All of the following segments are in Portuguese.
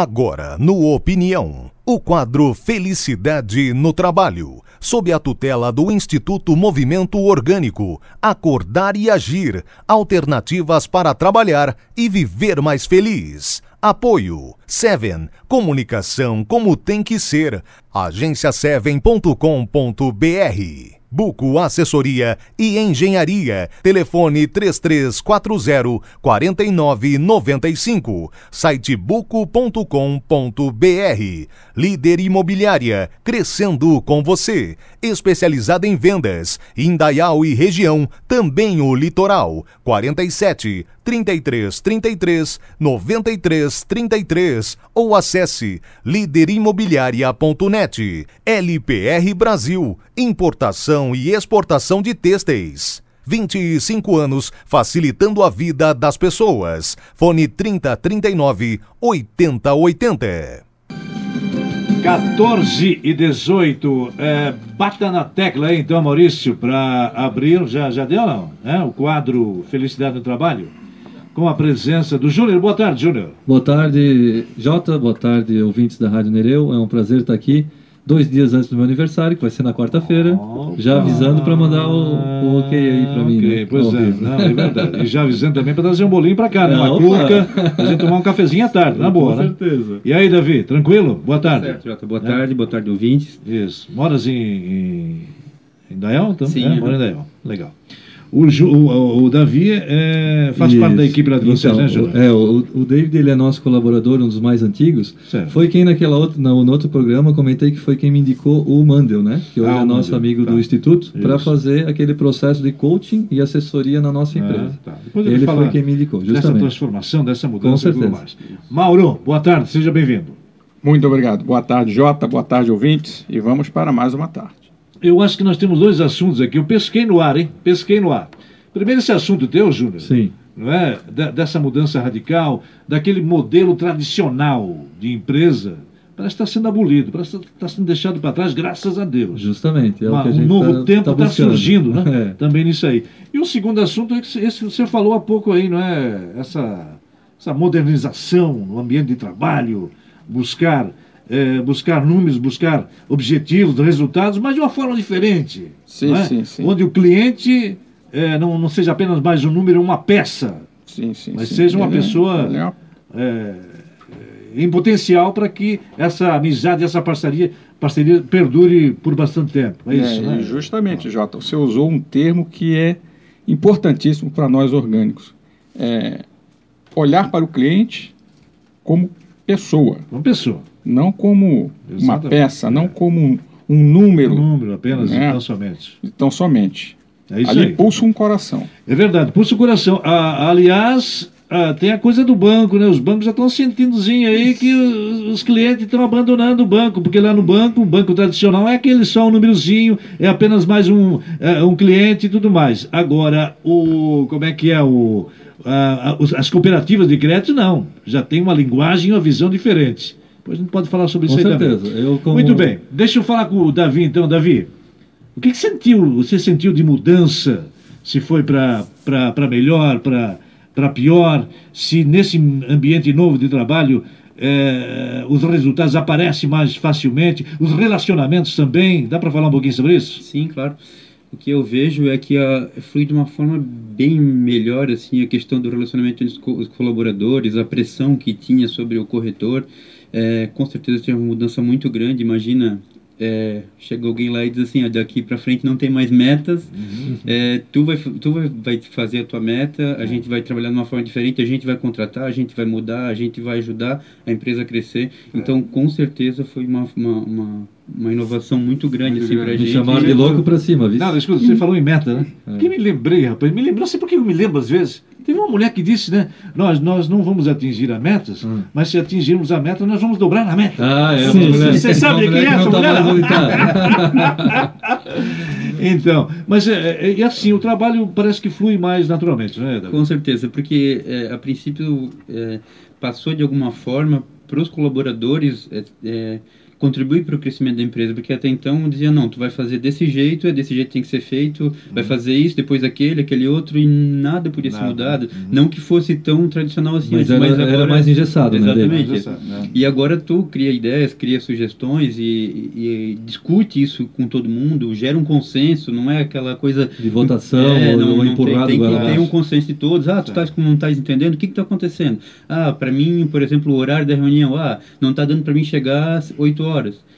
Agora, no Opinião, o quadro Felicidade no Trabalho, sob a tutela do Instituto Movimento Orgânico, Acordar e Agir, alternativas para trabalhar e viver mais feliz. Apoio Seven, comunicação como tem que ser. agenciaseven.com.br Buco Assessoria e Engenharia. Telefone 3340 4995. Site buco.com.br. Líder Imobiliária, crescendo com você. Especializada em vendas, Indaial e região, também o litoral. 47 33 33 93 33 ou acesse líderimobiliaria.net. LPR Brasil, importação e exportação de têxteis. 25 anos facilitando a vida das pessoas. Fone 3039 8080. 14 e 18. É, bata na tecla aí, então, Maurício, para abrir. Já, já deu, não? É, o quadro Felicidade no Trabalho? com a presença do Júnior. Boa tarde, Júnior. Boa tarde, Jota. Boa tarde, ouvintes da Rádio Nereu. É um prazer estar aqui dois dias antes do meu aniversário, que vai ser na quarta-feira, já avisando para mandar o, o, ok aí para mim. Ok, né? pois é, não, é verdade. E já avisando também para trazer um bolinho para cá, né? Uma cuca, a gente tomar um cafezinho à tarde, na boa, Com né? certeza. E aí, Davi, tranquilo? Boa tarde. Certo, Jota. Boa tarde, boa tarde, ouvintes. Isso. Moras em, em, em Dayal, então? Sim, É, mora em Dayal. Legal. O, Ju- o, o Davi é, faz parte da Isso. equipe lá de vocês, Então, né, Júnior? É, o, o David ele é nosso colaborador, um dos mais antigos. Certo. Foi quem naquela outra, no, no outro programa comentei que foi quem me indicou o Mandel, né? Que hoje Ah, é o nosso Mandel, amigo tá. do Instituto, para Isso. fazer aquele processo de coaching e assessoria na nossa empresa. Ah, tá. Depois Ele falar foi quem me indicou, Dessa justamente. transformação, dessa mudança Com certeza. mais. Mauro, boa tarde, seja bem-vindo. Muito obrigado. Boa tarde, Jota. Boa tarde, ouvintes. E vamos para mais uma tarde. Eu acho que nós temos dois assuntos aqui. Eu pesquei no ar, hein? Pesquei no ar. Primeiro, esse assunto teu, Júnior. Sim. Não é? Da- dessa mudança radical, daquele modelo tradicional de empresa, parece que está sendo abolido, parece que está sendo deixado para trás, graças a Deus. Justamente. É Uma- o que a um novo tá- tempo tá está buscando. surgindo, né? É. Também nisso aí. E o segundo assunto é que esse que você falou há pouco aí, não é? Essa, essa modernização no ambiente de trabalho, buscar, eh, buscar números, buscar objetivos, resultados, mas de uma forma diferente. Sim, é? sim, sim. Onde o cliente eh, não, não seja apenas mais um número, uma peça, Sim, sim. mas sim. seja uma é- pessoa é em potencial para que essa amizade, essa parceria, parceria perdure por bastante tempo. É isso, É, né? Justamente, Jota. Você usou um termo que é importantíssimo para nós orgânicos. É olhar para o cliente como pessoa, Uma pessoa. Não como uma Exatamente. peça, É. não como um, um número, Um número apenas, É. então somente. então somente. É isso Ali aí. pulsa um coração. É verdade, pulsa o coração. Ah, aliás, ah, tem a coisa do banco, né? Os bancos já estão sentindozinho aí que os, os clientes estão abandonando o banco, porque lá no banco, o banco tradicional é aquele só um númerozinho, é apenas mais um, é, um cliente e tudo mais. Agora, o como é que é o ah, as cooperativas de crédito não, já tem uma linguagem e uma visão diferente. Depois a gente pode falar sobre Com isso aí certeza. também. Eu, como- Muito bem. Deixa eu falar com o Davi, então, Davi. O que, que sentiu? Você sentiu de mudança? Se foi para melhor, para pior? Se nesse ambiente novo de trabalho eh, os resultados aparecem mais facilmente? Os relacionamentos também? Dá para falar um pouquinho sobre isso? Sim, claro. O que eu vejo é que a, flui de uma forma bem melhor, assim, a questão do relacionamento entre os colaboradores, a pressão que tinha sobre o corretor. É, com certeza teve uma mudança muito grande. Imagina, é, chega alguém lá e diz assim, ah, daqui para frente não tem mais metas, é, tu, vai, tu vai, vai fazer a tua meta, a gente vai trabalhar de uma forma diferente, a gente vai contratar, a gente vai mudar, a gente vai ajudar a empresa a crescer. Então, com certeza foi uma, uma, uma, uma inovação muito grande Muito assim, grande. pra Me gente. chamaram de louco pra cima, viu? Não, escuta, você falou em meta, né? É. Que me lembrei, rapaz. Me lembrou, não sei por que eu me lembro às vezes. Teve uma mulher que disse, né? Nós, nós não vamos atingir a metas, Hum. mas se atingirmos a meta, nós vamos dobrar a meta. Ah, é. Sim, mulher-. Você sabe quem é essa tá mulher? Então, mas é, é, é assim, o trabalho parece que flui mais naturalmente, né, Davi? Com certeza, porque é, a princípio é, passou de alguma forma para os colaboradores é, é, contribui para o crescimento da empresa, porque até então dizia, não, tu vai fazer desse jeito, é desse jeito que tem que ser feito, uhum. vai fazer isso, depois aquele, aquele outro, e nada podia nada. ser mudado. Uhum. Não que fosse tão tradicional assim, mas, era, mas agora, era mais engessado, exatamente. né? Exatamente. E agora tu cria ideias, cria sugestões e, e, e, discute isso com todo mundo, gera um consenso, não é aquela coisa... De votação, é, não, não empurrado. Tem, tem, tem um consenso de todos, ah, tu estás não estás entendendo, o que está acontecendo? Ah, para mim, por exemplo, o horário da reunião, ah, não está dando para mim chegar às 8 horas.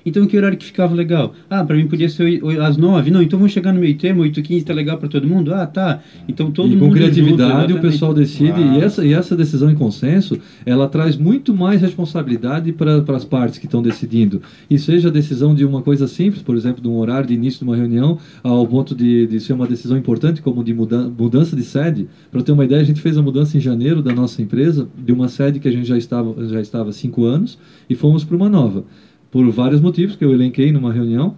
Então, que horário que ficava legal? Ah, para mim podia ser às 9. Não, então vamos chegar no meio termo, 8 15 tá legal para todo mundo? Ah, tá. Então todo e mundo. Com criatividade junto, o pessoal decide. Ah. E, essa, e essa decisão em consenso, ela traz muito mais responsabilidade para as partes que estão decidindo. E seja a decisão de uma coisa simples, por exemplo, de um horário de início de uma reunião, ao ponto de, de ser uma decisão importante, como de muda, mudança de sede. Para ter uma ideia, a gente fez a mudança em janeiro da nossa empresa, de uma sede que a gente já estava já estava há cinco anos, e fomos para uma nova por vários motivos que eu elenquei numa reunião.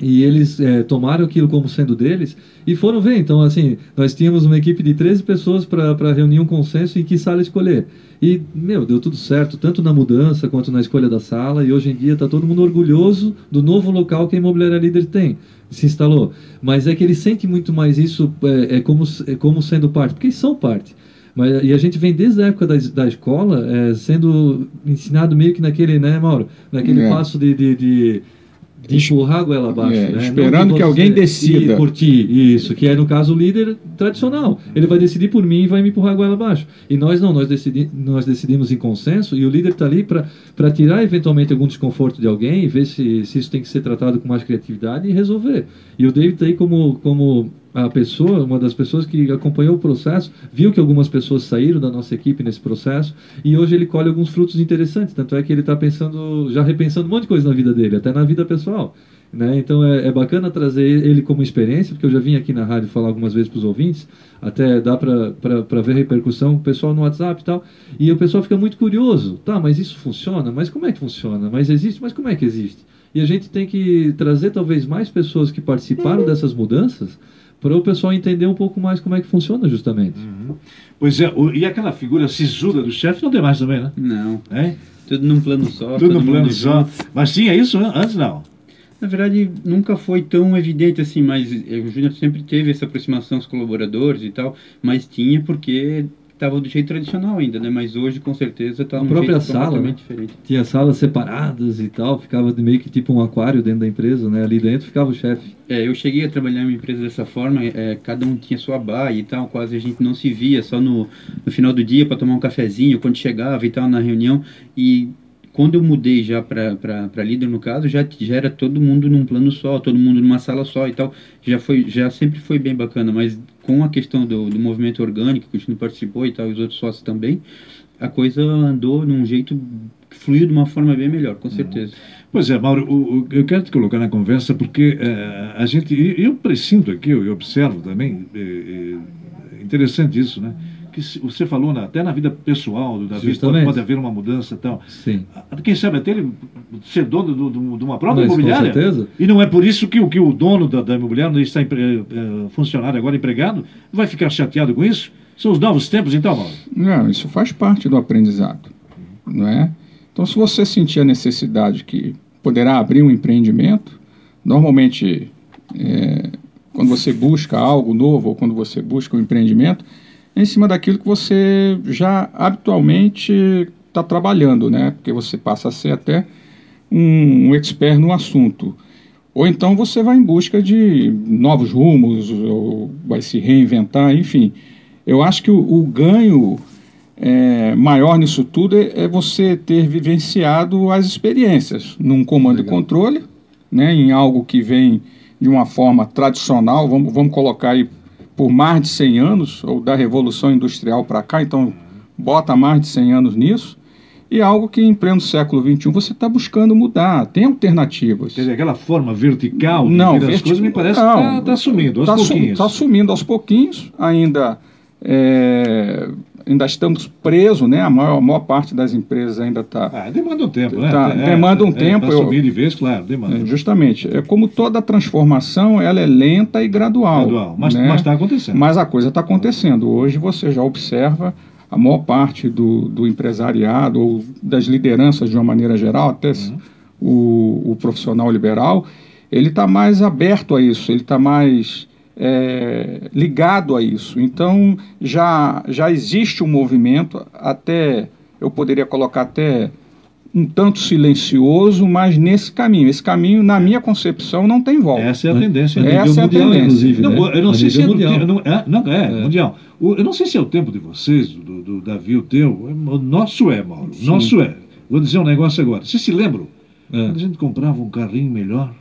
E eles é, tomaram aquilo como sendo deles e foram ver. Então, assim, nós tínhamos uma equipe de 13 pessoas para reunir um consenso em que sala escolher. E, meu, deu tudo certo, tanto na mudança quanto na escolha da sala. E hoje em dia está todo mundo orgulhoso do novo local que a Imobiliária Líder tem, se instalou. Mas é que ele sente muito mais isso é, é como, é como sendo parte, porque eles são parte. Mas, e a gente vem desde a época da, da escola é, sendo ensinado meio que naquele, né, Mauro? Naquele é. passo de, de, de de empurrar a goela abaixo. É, né? Esperando que alguém decida. Por ti, isso, que é no caso o líder tradicional. Ele vai decidir por mim e vai me empurrar a goela abaixo. E nós não, nós, decidi, nós decidimos em consenso e o líder está ali para tirar eventualmente algum desconforto de alguém e ver se, se isso tem que ser tratado com mais criatividade e resolver. E o David está aí como, como a pessoa, uma das pessoas que acompanhou o processo, viu que algumas pessoas saíram da nossa equipe nesse processo e hoje ele colhe alguns frutos interessantes. Tanto é que ele está pensando, já repensando um monte de coisa na vida dele, até na vida pessoal. Né? Então é, é, bacana trazer ele como experiência, porque eu já vim aqui na rádio falar algumas vezes para os ouvintes, até dá para ver repercussão, o pessoal no WhatsApp e tal, e o pessoal fica muito curioso. Tá, mas isso funciona? Mas como é que funciona? Mas existe? Mas como é que existe? E a gente tem que trazer talvez mais pessoas que participaram dessas mudanças para o pessoal entender um pouco mais como é que funciona justamente. Uhum. Pois é, o, e aquela figura sisuda do chefe não tem mais também, né? Não. É? Tudo num plano só. Tudo num plano só. Mas tinha isso antes não? Na verdade, nunca foi tão evidente assim, mas o Júnior sempre teve essa aproximação aos colaboradores e tal, mas tinha porque estava do jeito tradicional ainda, né? Mas hoje, com certeza, está um própria sala, né? diferente. Tinha salas separadas e tal, ficava meio que tipo um aquário dentro da empresa, né? Ali dentro ficava o chefe. É, eu cheguei a trabalhar em uma empresa dessa forma, é, cada um tinha sua baia e tal, quase a gente não se via, só no, no final do dia para tomar um cafezinho, quando chegava e tal, na reunião, e quando eu mudei já para líder, no caso, já, já era todo mundo num plano só, todo mundo numa sala só e tal. Já, foi, já sempre foi bem bacana, mas com a questão do, do movimento orgânico, que o Chino participou e tal, e os outros sócios também, a coisa andou num jeito fluiu de uma forma bem melhor, com certeza. Pois é, Mauro, o, o, eu quero te colocar na conversa porque é, a gente, eu presinto aqui, eu observo também, é, é interessante isso, né? Que você falou na, até na vida pessoal do Davi pode, pode, haver uma mudança e tal. Sim. Quem sabe até ele ser dono do, do, de uma própria Mas, imobiliária. Com certeza. E não é por isso que, que o dono da, da imobiliária está empre, é, funcionário agora empregado vai ficar chateado com isso. São os novos tempos, então, Mauro? Não, isso faz parte do aprendizado, não é? Então, se você sentir a necessidade que poderá abrir um empreendimento, normalmente é, quando você busca algo novo ou quando você busca um empreendimento, em cima daquilo que você já habitualmente está trabalhando, né? Porque você passa a ser até um, um expert no assunto. Ou então você vai em busca de novos rumos, ou vai se reinventar, enfim. Eu acho que o, o ganho é, maior nisso tudo é, é, você ter vivenciado as experiências num comando Legal. e controle, né, em algo que vem de uma forma tradicional, vamos, vamos colocar aí por mais de 100 anos, ou da Revolução Industrial para cá, então bota mais de 100 anos nisso, e algo que em pleno século XXI você está buscando mudar, tem alternativas. Quer dizer, aquela forma vertical de não, vertical, coisas me parece não, que está tá sumindo aos tá pouquinhos. Está sumindo aos pouquinhos, ainda é, ainda estamos presos, né? A maior, a maior parte das empresas ainda está. Ah, demanda um tempo, né? Tá, é, demanda um é, tempo. Para subir de vez, claro, demanda. É, justamente. É como toda transformação, ela é lenta e gradual. Gradual, mas né? está acontecendo. Mas a coisa está acontecendo. Hoje você já observa a maior parte do, do empresariado ou das lideranças de uma maneira geral, até uhum. o, o profissional liberal, ele está mais aberto a isso, ele está mais é, ligado a isso. Então já, já existe um movimento, até eu poderia colocar até um tanto silencioso, mas nesse caminho. Esse caminho, na minha concepção, não tem volta. Essa é a tendência. Essa é a mundial, tendência. Não, né? Eu não A sei se é, mundial. não, é, não, é, mundial. O- Eu não sei se é o tempo de vocês, do, do Davi, o teu. O nosso é, Mauro. O nosso é. Vou dizer um negócio agora. Vocês se lembram? É. Quando a gente comprava um carrinho melhor,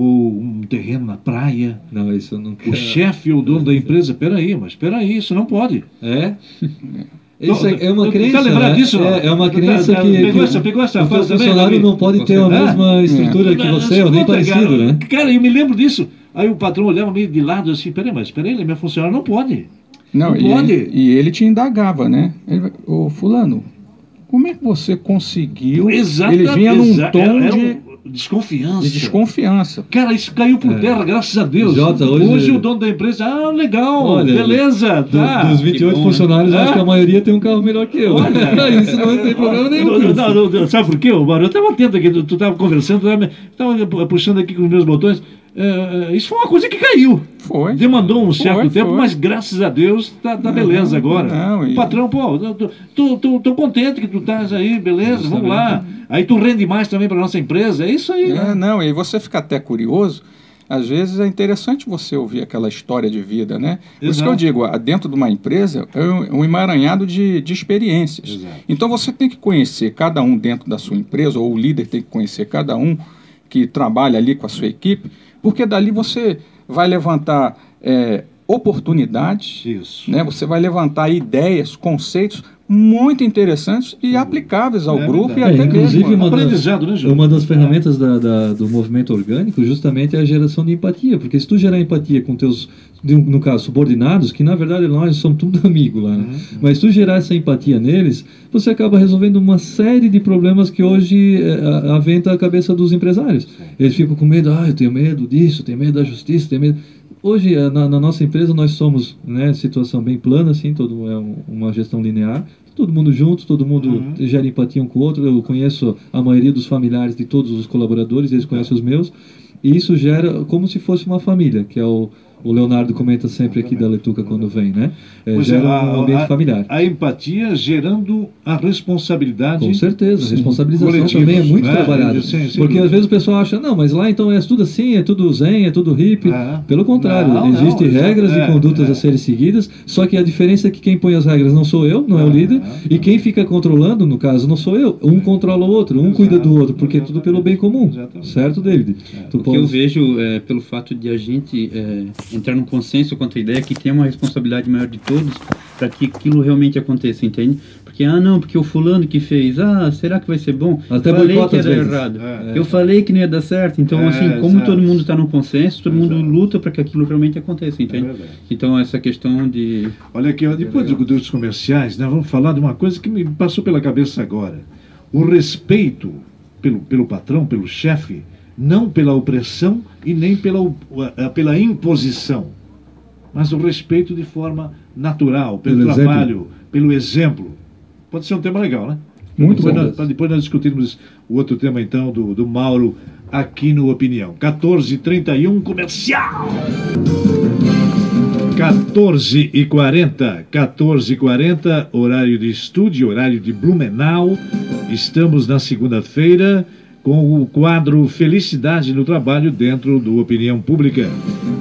ou um terreno na praia, Não, isso eu não o chefe ou o dono da empresa, peraí, mas peraí, isso não pode. É? Isso é, é uma Tá crença. lembrado né? disso? É, é uma Tá- crença tá- que, pegou essa- pegou essa o fase também, funcionário Davi? não pode ter a Você- mesma Ah, estrutura que você, ou nem parecido, cara, né? Cara, eu me lembro disso. Aí o patrão olhava meio de lado assim, peraí, mas peraí, é meu funcionário, não pode. Não, Não e, pode. Ele, e ele te indagava, né? Ele, Ô, fulano, como é que você conseguiu? Exato. Ele vinha num tom de, desconfiança. de desconfiança. Cara, isso caiu por terra, graças a Deus. Jota, hoje- o dono da empresa, ah, legal, Olha, beleza, Do- tá. dos 28 Que bom, né? funcionários, eu acho que a maioria tem um carro melhor que eu. isso não tem problema nenhum. Não, não, não, não, sabe por quê, Mário? Eu estava atento aqui, tu estava conversando, estava puxando aqui com os meus botões. É, é, isso foi uma coisa que caiu. Foi. Demandou um certo Foi, tempo, foi. mas graças a Deus tá, tá beleza agora. não, e- patrão, pô, tô, tô, tô- tô contente que tu estás aí, beleza, vamos lá. Aí tu rende mais também para nossa empresa, é isso aí. É, né? não, e você fica até curioso. Às vezes é interessante você ouvir aquela história de vida, né? Por isso que eu Exato. digo, ah, dentro de uma empresa é um um emaranhado de, de experiências. Exato. Então você tem que conhecer cada um dentro da sua empresa, ou o líder tem que conhecer cada um que trabalha ali com a sua equipe, porque dali você vai levantar é, oportunidades, Isso. né? Você vai levantar ideias, conceitos muito interessantes e aplicáveis ao É grupo verdade. e É, até inclusive, mesmo. uma das- Aprendizado, né, João? Uma das ferramentas da- da- do movimento orgânico justamente é a geração de empatia, porque se tu gerar empatia com teus, no caso, subordinados, que na verdade nós somos tudo amigo lá, né? mas se tu gerar essa empatia neles, você acaba resolvendo uma série de problemas que hoje é, a- aventa a cabeça dos empresários. Eles ficam com medo, ah, eu tenho medo disso, tenho medo da justiça, tenho medo... Hoje, eh, na, na nossa empresa, nós somos, né, situação bem plana, assim, todo, é um- uma gestão linear, todo mundo junto, todo mundo Uhum. gera empatia um com o outro. Eu conheço a maioria dos familiares de todos os colaboradores, eles conhecem os meus. E isso gera como se fosse uma família, que é o, o Leonardo comenta sempre aqui da Letuca quando vem, né? É, Pois é, gera a- um ambiente a- familiar. A empatia gerando a responsabilidade. Com certeza, a responsabilização Coletivos, também é muito né? trabalhada. Sim, sim. Porque às vezes o pessoal acha, não, mas lá então é tudo assim, é tudo zen, é tudo hippie. É. Pelo contrário, Não, não, existem exato. regras É, e condutas é. a serem seguidas, só que a diferença é que quem põe as regras não sou eu, não é o Ah, líder, ah, e quem fica controlando, no caso, não sou eu. Um controla o outro, um cuida do outro, porque é tudo pelo bem comum. Exatamente. Certo, David? Tu O que eu pode- vejo é, pelo fato de a gente é, entrar num consenso quanto à ideia que tem uma responsabilidade maior de todos para que aquilo realmente aconteça, entende? Porque, ah, não, porque o fulano que fez, ah, será que vai ser bom? Até falei boicota que era errado. É. Eu falei que não ia dar certo. Então, É, assim, como todo mundo está num consenso, todo mundo luta para que aquilo realmente aconteça, entende? verdade. então, essa questão de... Olha aqui, depois do- dos comerciais, né, vamos falar de uma coisa que me passou pela cabeça agora. O respeito pelo, pelo patrão, pelo chefe, não pela opressão e nem pela, a- pela imposição, mas o respeito de forma natural, pelo, Pelo exemplo. trabalho, pelo exemplo. Pode ser um tema legal, né? Muito depois bom. Nós, depois nós discutirmos o outro tema, então, do, do Mauro aqui no Opinião. 14h31, comercial! 14 e 40, 14 e 40, horário de estúdio, horário de Blumenau. Estamos na segunda-feira com o quadro Felicidade no Trabalho dentro do Opinião Pública.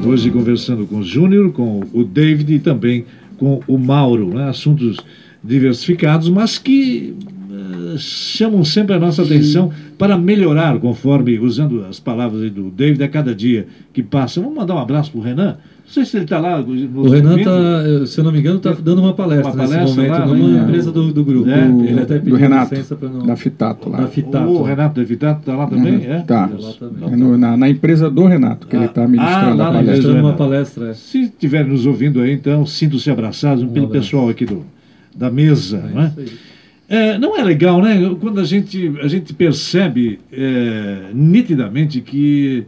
Hoje conversando com o Júnior, com o David e também com o Mauro. né? Assuntos diversificados, mas que chamam sempre a nossa atenção para melhorar, conforme, usando as palavras aí do David, a cada dia que passa. Vamos mandar um abraço para o Renan? Não sei se ele está lá. O Renan tá, se eu não me engano, está dando uma palestra, Uma palestra nesse momento, lá, numa né? empresa do, do grupo. É. Ele até do pediu Renato, licença para não... da Fitato lá. Da Fitato. O Renato Devitato está lá também? Uhum, é? Tá. Lá também. É no- na, na empresa do Renato, que ele Ah, está ministrando ah, lá a palestra. uma palestra. é. Se estiver nos ouvindo aí, então, sintam-se abraçados pelo abraço. pessoal aqui do, da mesa. não é? isso aí. É, não é legal, né? Quando a gente, a gente percebe é, nitidamente que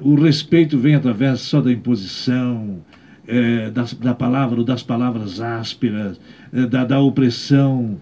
o respeito vem através só da imposição, é, das, da palavra, ou das palavras ásperas, é, da, da opressão.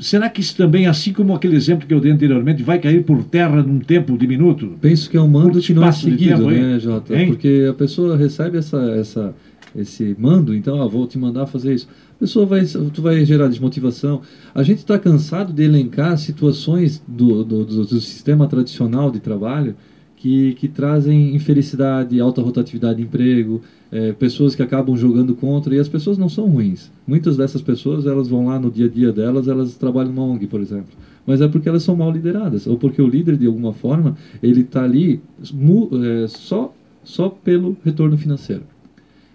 Será que isso também, assim como aquele exemplo que eu dei anteriormente, vai cair por terra num tempo diminuto? Penso que é um mando que não é seguido, tempo, né, Jota? Hein? Porque a pessoa recebe essa, essa, esse mando, então, ah, vou te mandar fazer isso. A pessoa vai, tu vai gerar desmotivação. A gente está cansado de elencar situações do, do, do, do sistema tradicional de trabalho que, que trazem infelicidade, alta rotatividade de emprego, é, pessoas que acabam jogando contra, e as pessoas não são ruins. Muitas dessas pessoas, elas vão lá no dia a dia delas, elas trabalham numa ONG, por exemplo. Mas é porque elas são mal lideradas, ou porque o líder, de alguma forma, ele está ali é, só, só pelo retorno financeiro.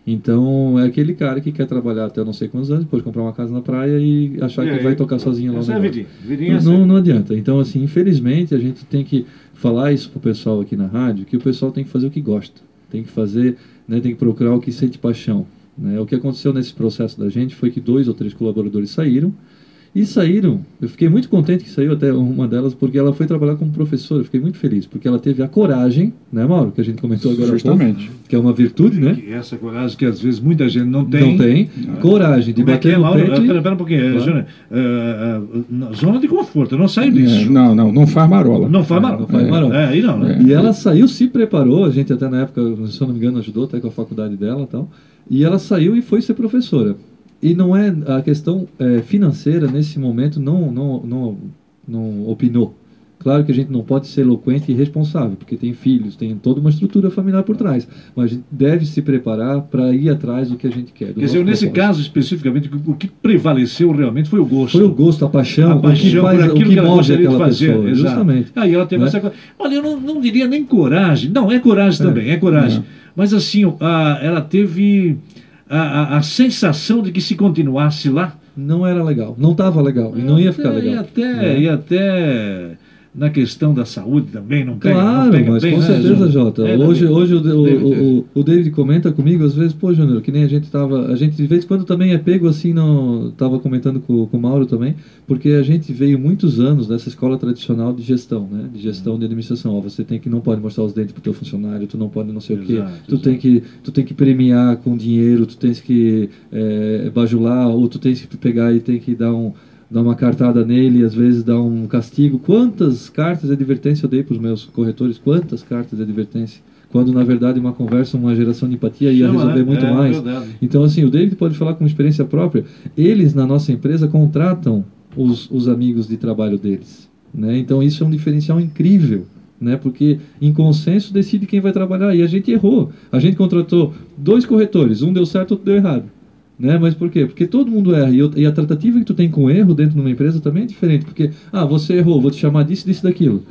Então, é aquele cara que quer trabalhar até não sei quantos anos, depois comprar uma casa na praia e achar e que vai tocar sozinho lá no é vidinha, vidinha não, não, não adianta. Então, assim, infelizmente, a gente tem que falar isso pro pessoal aqui na rádio, que o pessoal tem que fazer o que gosta. Tem que fazer né, tem que procurar o que sente paixão. Né? O que aconteceu nesse processo da gente foi que dois ou três colaboradores saíram, e saíram, eu fiquei muito contente que saiu até uma delas, porque ela foi trabalhar como professora. Eu fiquei muito feliz, porque ela teve a coragem, né, Mauro? Que a gente comentou agora Justamente. Pouco, que é uma virtude, né? E essa coragem que às vezes muita gente não tem. Não tem. Coragem de Como bater é que é, no Mauro? peito. Pera, um pouquinho, claro. uh, uh, zona de conforto, não sai disso. É, não, não, não faz marola. Não faz marola. Não faz marola. É, aí não, né? E ela saiu, se preparou, a gente até na época, se eu não me engano, ajudou até com a faculdade dela e tal. E ela saiu e foi ser professora. E não é a questão é, financeira nesse momento não, não, não, não opinou. Claro que a gente não pode ser eloquente e responsável, porque tem filhos, tem toda uma estrutura familiar por trás. Mas a gente deve se preparar para ir atrás do que a gente quer. Quer dizer, nesse caso especificamente, o que prevaleceu realmente foi o gosto. Foi o gosto, a paixão, a paixão o que, faz, o que, que move aquela fazer, pessoa. Exato. Justamente. Aí ela teve né? essa Olha, eu não, não, diria nem coragem. Não, é coragem é. também, é coragem. É. Mas assim, a, ela teve a, a, a, sensação de que se continuasse lá. Não era legal, não estava legal e não ia ficar legal. E até, é. e até na questão da saúde também, não pega, claro, não pega mas bem, com né, certeza, Jota. É, hoje, hoje o, o, o, o, David comenta comigo, às vezes, pô, Júnior, que nem a gente tava. A gente de vez em quando também é pego assim, não. Tava comentando com, com o Mauro também, porque a gente veio muitos anos dessa escola tradicional de gestão, né? De gestão de administração. Ó, você tem que não pode mostrar os dentes pro teu funcionário, tu não pode não sei exato, o quê. Tu tem, que, tu tem que premiar com dinheiro, tu tens que é, bajular, ou tu tens que pegar e tem que dar um dar uma cartada nele, às vezes dar um castigo. Quantas cartas de advertência eu dei para os meus corretores? Quantas cartas de advertência? Quando, na verdade, uma conversa, uma geração de empatia ia Chama, resolver né? muito é, mais. É então, assim, o David pode falar com experiência própria. Eles, na nossa empresa, contratam os, os amigos de trabalho deles. Né? Então, isso é um diferencial incrível. Né? Porque em consenso decide quem vai trabalhar. E a gente errou. A gente contratou dois corretores, um deu certo, outro deu errado. Né? Mas por quê? Porque todo mundo erra. E, a tratativa que tu tem com erro dentro de uma empresa também é diferente. Porque, ah, você errou, vou te chamar disso, disso, daquilo.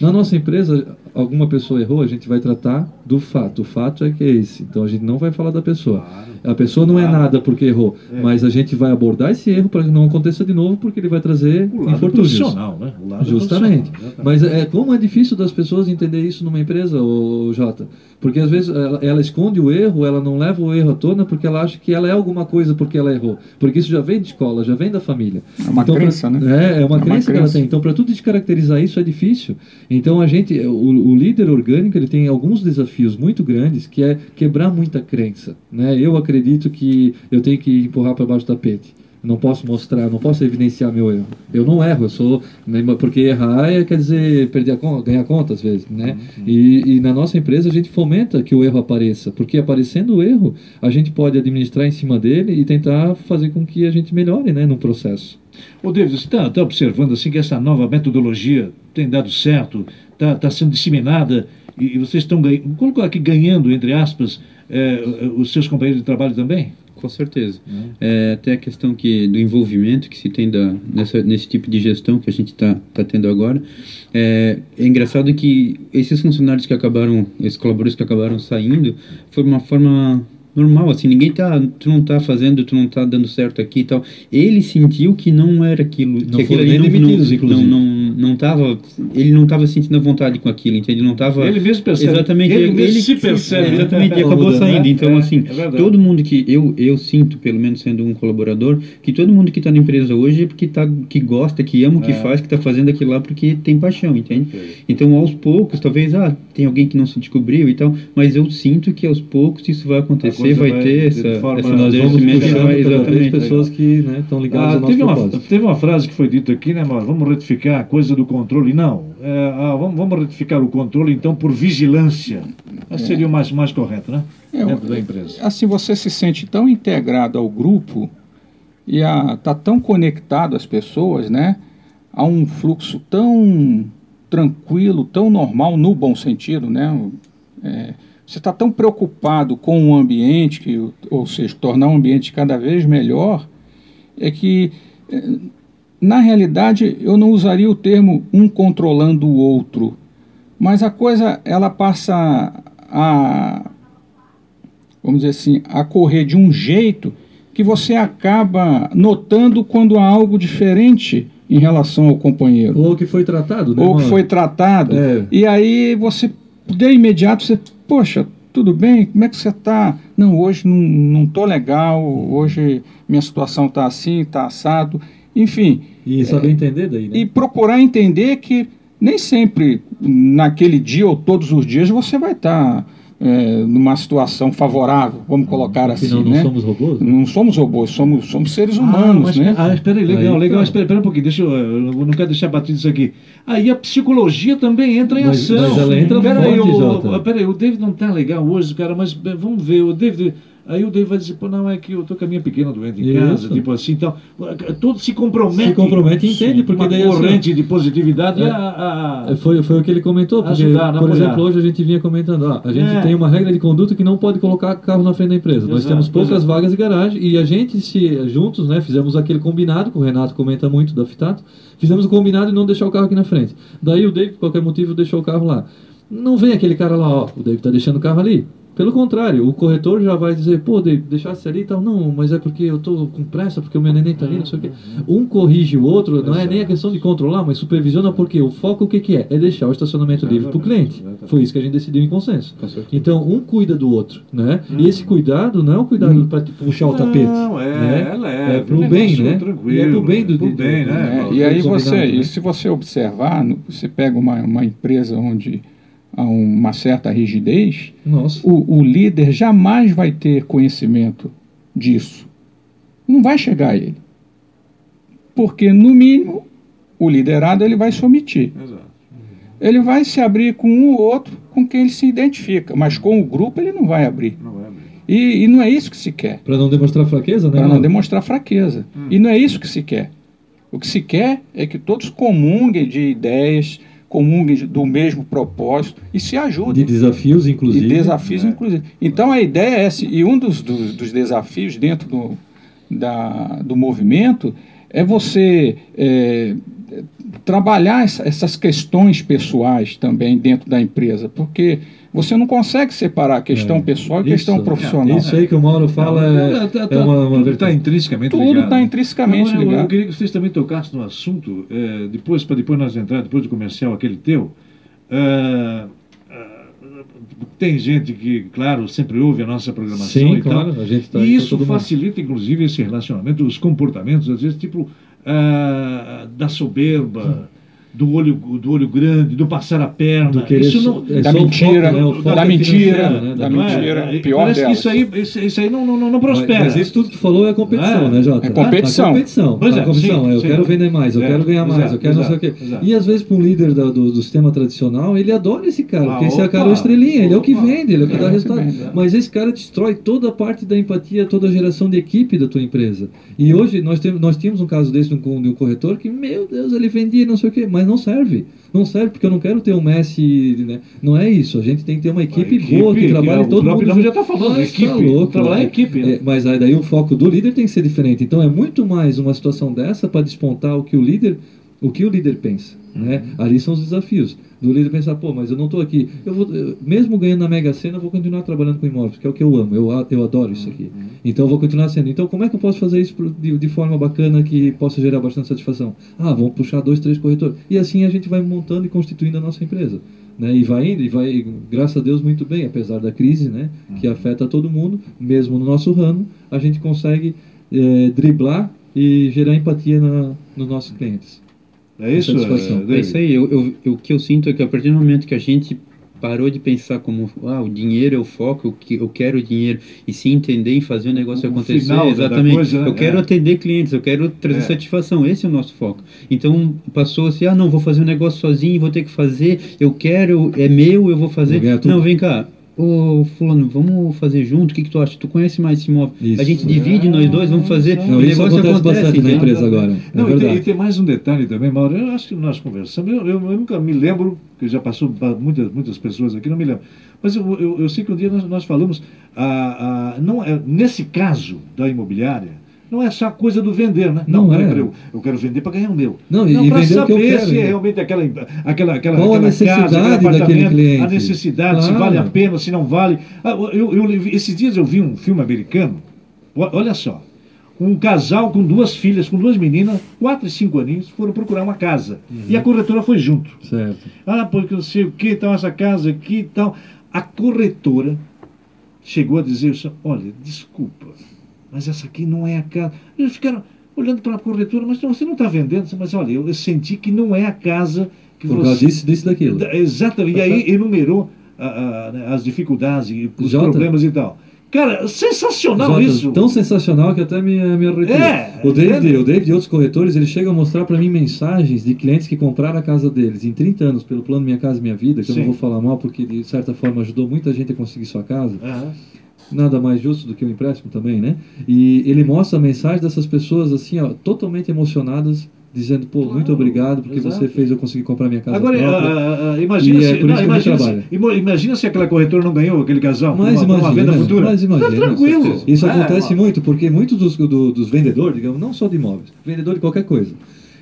Na nossa empresa, alguma pessoa errou, a gente vai tratar do fato. O fato é que é esse. Então a gente não vai falar da pessoa. Claro, a pessoa não é claro. é nada porque errou, é. mas a gente vai abordar esse erro para que não aconteça de novo, porque ele vai trazer o lado infortúnios. Profissional, né? O lado Justamente. Mas é como é difícil das pessoas entender isso numa empresa, o Jota. Porque às vezes ela, ela, esconde o erro, ela não leva o erro à tona porque ela acha que ela é alguma coisa porque ela errou. Porque isso já vem de escola, já vem da família. É uma então, crença, pra, né? É, é uma, é crença, uma que ela tem. Então, para tudo descaracterizar isso é difícil. Então, a gente, o, o, líder orgânico, ele tem alguns desafios muito grandes, que é quebrar muita crença. Né? Eu acredito que eu tenho que empurrar para baixo do tapete não posso mostrar, não posso evidenciar meu erro. Eu não erro, eu sou. Né, porque errar é, quer dizer perder a conta, ganhar conta às vezes. Né? Uhum. E, e, na nossa empresa a gente fomenta que o erro apareça, porque aparecendo o erro, a gente pode administrar em cima dele e tentar fazer com que a gente melhore né, no processo. Ô David, você está tá observando assim que essa nova metodologia tem dado certo, está tá sendo disseminada e, e vocês estão ganhando, colocar aqui ganhando, entre aspas, é, os seus companheiros de trabalho também? Com certeza. Uhum. É, até a questão que, do envolvimento que se tem da, nessa, nesse tipo de gestão que a gente está tá tendo agora. É, é engraçado que esses funcionários que acabaram, esses colaboradores que acabaram saindo, foi uma forma normal, assim, ninguém tá, tu não tá fazendo, tu não tá dando certo aqui e tal. Ele sentiu que não era aquilo, não que demitidos, não, não, não tava, ele não estava sentindo a vontade com aquilo, entende? Ele não tava Ele mesmo percebe. Exatamente, ele, ele, ele se percebe. é, exatamente, e Tá acabou mudando, saindo. né? Então, É, assim, é verdade. todo mundo que eu, eu sinto, pelo menos sendo um colaborador, que todo mundo que está na empresa hoje é porque tá, que gosta, que ama o que É. faz, que está fazendo aquilo lá porque tem paixão, entende? Então, aos poucos, talvez, ah, tem alguém que não se descobriu e tal, mas eu sinto que aos poucos isso vai acontecer, vai, vai ter essa, forma- essa Nós vamos puxando exatamente. pessoas que né, estão ligadas Ah, ao nosso teve, uma, teve uma frase que foi dita aqui, né, Mauro? Vamos retificar a coisa do controle. Não, é, ah, vamos, vamos retificar o controle, então, por vigilância. Esse seria o mais, mais correto, né? É, Dentro da empresa. assim você se sente tão integrado ao grupo e está tão conectado às pessoas, né? A um fluxo tão tranquilo, tão normal, no bom sentido, né? É, você está tão preocupado com o ambiente, que, ou seja, tornar o ambiente cada vez melhor, é que, é, na realidade, eu não usaria o termo um controlando o outro, mas a coisa ela passa a vamos dizer assim, a correr de um jeito que você acaba notando quando há algo diferente em relação ao companheiro. Ou que foi tratado, né? Ou que foi tratado. É. E aí você, de imediato, você, poxa, tudo bem? Como é que você está? Não, hoje não, não tô legal, hoje minha situação está assim, está assado. Enfim, E saber entender daí, né? e procurar entender que nem sempre naquele dia ou todos os dias você vai estar é, numa situação favorável, vamos colocar assim, Afinal, não né? somos robôs? né? Não somos robôs, somos, somos seres Ah, humanos, mas, né? Ah, espera aí, legal, Aí, legal. tá. Espera, espera um pouquinho, deixa eu, eu não quero deixar batido isso aqui. Aí a psicologia também entra em Mas- ação. mas ela entra Pera aí, forte, o- Jota. Pera aí, o David não tá legal hoje, cara, mas vamos ver, o David... Aí o David vai dizer, pô, não, é que eu tô com a minha pequena doente em casa, Isso. tipo assim, então, tudo se compromete. Se compromete e entende, porque uma daí, assim, corrente de positividade É. a, a- É, Foi, foi o que ele comentou, porque, Ajudar, por apoiar. exemplo, hoje a gente vinha comentando, ó, a gente É. tem uma regra de conduta que não pode colocar carro na frente da empresa. Nós Exato, temos poucas exato. vagas de garagem e a gente se juntos, né, fizemos aquele combinado, que o Renato comenta muito da Fitato, fizemos o combinado de não deixar o carro aqui na frente. Daí o David, por qualquer motivo, deixou o carro lá. Não vem aquele cara lá, ó, o David tá deixando o carro ali. Pelo contrário, o corretor já vai dizer, pô, David, deixasse ali e tal. Não, mas é porque eu tô com pressa, porque o meu neném tá ali, não sei o quê. Um corrige o outro, não é nem a questão de controlar, mas supervisiona porque o foco o que, que é? É deixar o estacionamento livre para o cliente. Foi isso que a gente decidiu em consenso. Então, um cuida do outro, né? E esse cuidado não é um cuidado para puxar o tapete. Não, é, né? é leve, É pro bem, né? tranquilo, E é pro bem do, pro do- bem, do- né? É, do- e aí você, né? e se você observar, você pega uma, uma empresa onde há uma certa rigidez, o, o líder jamais vai ter conhecimento disso. Não vai chegar a ele. Porque, no mínimo, o liderado ele vai se omitir. Exato. Ele vai se abrir com um ou outro com quem ele se identifica, mas com o grupo ele não vai abrir. Não vai abrir. E, e não é isso que se quer. Para não demonstrar fraqueza, né? para não demonstrar fraqueza. E não é isso que se quer. O que se quer é que todos comunguem de ideias, comunguem de- do mesmo propósito e se De ajudem. desafios, inclusive. E desafios, inclusive. Então a ideia é essa, e um dos, dos, dos desafios dentro do, da, do movimento é você é, trabalhar essa- essas questões pessoais também dentro da empresa, porque você não consegue separar a questão É, pessoal e a questão profissional. Isso aí que o Mauro fala é, Tá- é tá- uma, uma tudo está intrinsecamente Tudo ligado. está intrinsecamente eu- Eu, ligado. queria que vocês também tocassem no assunto, eh, depois, para depois nós entrar, depois do comercial aquele teu. eh, eh, tem gente que, claro, sempre ouve a nossa programação Sim, e claro, tal. a gente tá e isso todo mundo. facilita, inclusive, esse relacionamento, os comportamentos, às vezes, tipo, ah, da soberba. Do olho, do olho grande, do passar a perna. Do isso não, é da o mentira, foco, né? O foco da é mentira, né? da é? mentira, É, pior Parece que delas. isso aí, isso, isso aí não, não, não, não Mas, prospera. mas isso tudo que tu falou é competição, É. né, Jota? É competição. A competição. Pois a é, competição. sim, eu sim. quero vender mais, eu É, quero ganhar mais, eu quero não sei o quê. E às vezes, para um líder da- do, do sistema tradicional, ele adora esse cara, Ah, porque esse é a opa, cara estrelinha, ele é o que vende, ele é o que É, dá que resultado. é. Mas esse cara destrói toda a parte da empatia, toda a geração de equipe da tua empresa. E hoje nós, temos, nós tínhamos um caso desse de um, de um corretor que, meu Deus, ele vendia não sei o quê, mas não serve. Não serve porque eu não quero ter um Messi, né? Não é isso. A gente tem que ter uma equipe, equipe, boa que trabalhe é o todo próprio mundo. nome junto. já tá falando, Mas equipe, Tá louco, trabalhar né? equipe, né? É, mas aí daí o foco do líder tem que ser diferente. Então é muito mais uma situação dessa para despontar o que o líder, o que o líder pensa. Né? Ali são os desafios. Do líder pensar, pô, mas eu não estou aqui. Eu vou, eu, mesmo ganhando na Mega Sena, eu vou continuar trabalhando com imóveis, que é o que eu amo. Eu, eu adoro isso aqui. Então eu vou continuar sendo. Então como é que eu posso fazer isso de, de forma bacana que possa gerar bastante satisfação? Ah, vamos puxar dois, três corretores. E assim a gente vai montando e constituindo a nossa empresa. Né, e vai indo, e vai, graças a Deus, muito bem, apesar da crise, né, que afeta todo mundo, mesmo no nosso ramo, a gente consegue é, driblar e gerar empatia na, nos nossos clientes. É isso? É, é isso aí. Eu, eu, eu, o que eu sinto é que a partir do momento que a gente parou de pensar como ah, o dinheiro é o foco, eu, que, eu quero o dinheiro, e se entender em fazer o negócio o acontecer. Exatamente. Coisa, eu quero é. atender clientes, eu quero trazer é. satisfação, esse é o nosso foco. Então passou assim, ah não, vou fazer um negócio sozinho, vou ter que fazer, eu quero, é meu, eu vou fazer. Não, vem cá, Ô, fulano, vamos fazer junto, o que, que tu acha? Tu conhece mais esse imóvel? Isso. A gente divide é, nós dois, vamos fazer. Não, o isso negócio acontece, acontece na empresa agora. É não, e, tem, e, tem, mais um detalhe também, Mauro. Eu acho que nós conversamos, eu, eu, eu, nunca me lembro, que já passou muitas, muitas pessoas aqui, não me lembro. Mas eu, eu, eu sei que um dia nós, nós falamos, ah, ah, não, é, nesse caso da imobiliária, não é só coisa do vender, né? Não, não é. eu, eu quero vender para ganhar o meu. Não, não para saber se é realmente aquela, aquela, aquela, Qual aquela a necessidade casa, daquele cliente? A necessidade, claro. se vale a pena, se não vale. Ah, eu, eu, esses dias eu vi um filme americano, olha só, um casal com duas filhas, com duas meninas, quatro e cinco aninhos, foram procurar uma casa. Uhum. E a corretora foi junto. Certo. Ah, porque não sei o que, tal, essa casa aqui e tal. A corretora chegou a dizer, olha, desculpa, mas essa aqui não é a casa. Eles ficaram olhando para a corretora, mas você não está vendendo. Mas olha, eu senti que não é a casa que Por você. causa disso, disso daquilo. Exatamente. E aí enumerou a, a, né, as dificuldades, os Jota, problemas e tal. Cara, sensacional Jota, isso. Tão sensacional que até me, me arrepio. É, o, David, é. o David e outros corretores, eles chegam a mostrar para mim mensagens de clientes que compraram a casa deles em 30 anos pelo plano Minha Casa Minha Vida, que Sim. eu não vou falar mal porque de certa forma ajudou muita gente a conseguir sua casa. Uhum nada mais justo do que um empréstimo também, né? E ele mostra a mensagem dessas pessoas assim, ó, totalmente emocionadas, dizendo, pô, claro, muito obrigado porque exato. você fez eu conseguir comprar minha casa Agora, própria. Uh, imagina, é se, não, imagina, se, imagina se aquela corretora não ganhou aquele casal mas uma, imagina, uma venda futura. Mas imagina, tá tranquilo. Isso é, acontece muito, porque muitos dos, do, dos vendedores, digamos, não só de imóveis, vendedor de qualquer coisa,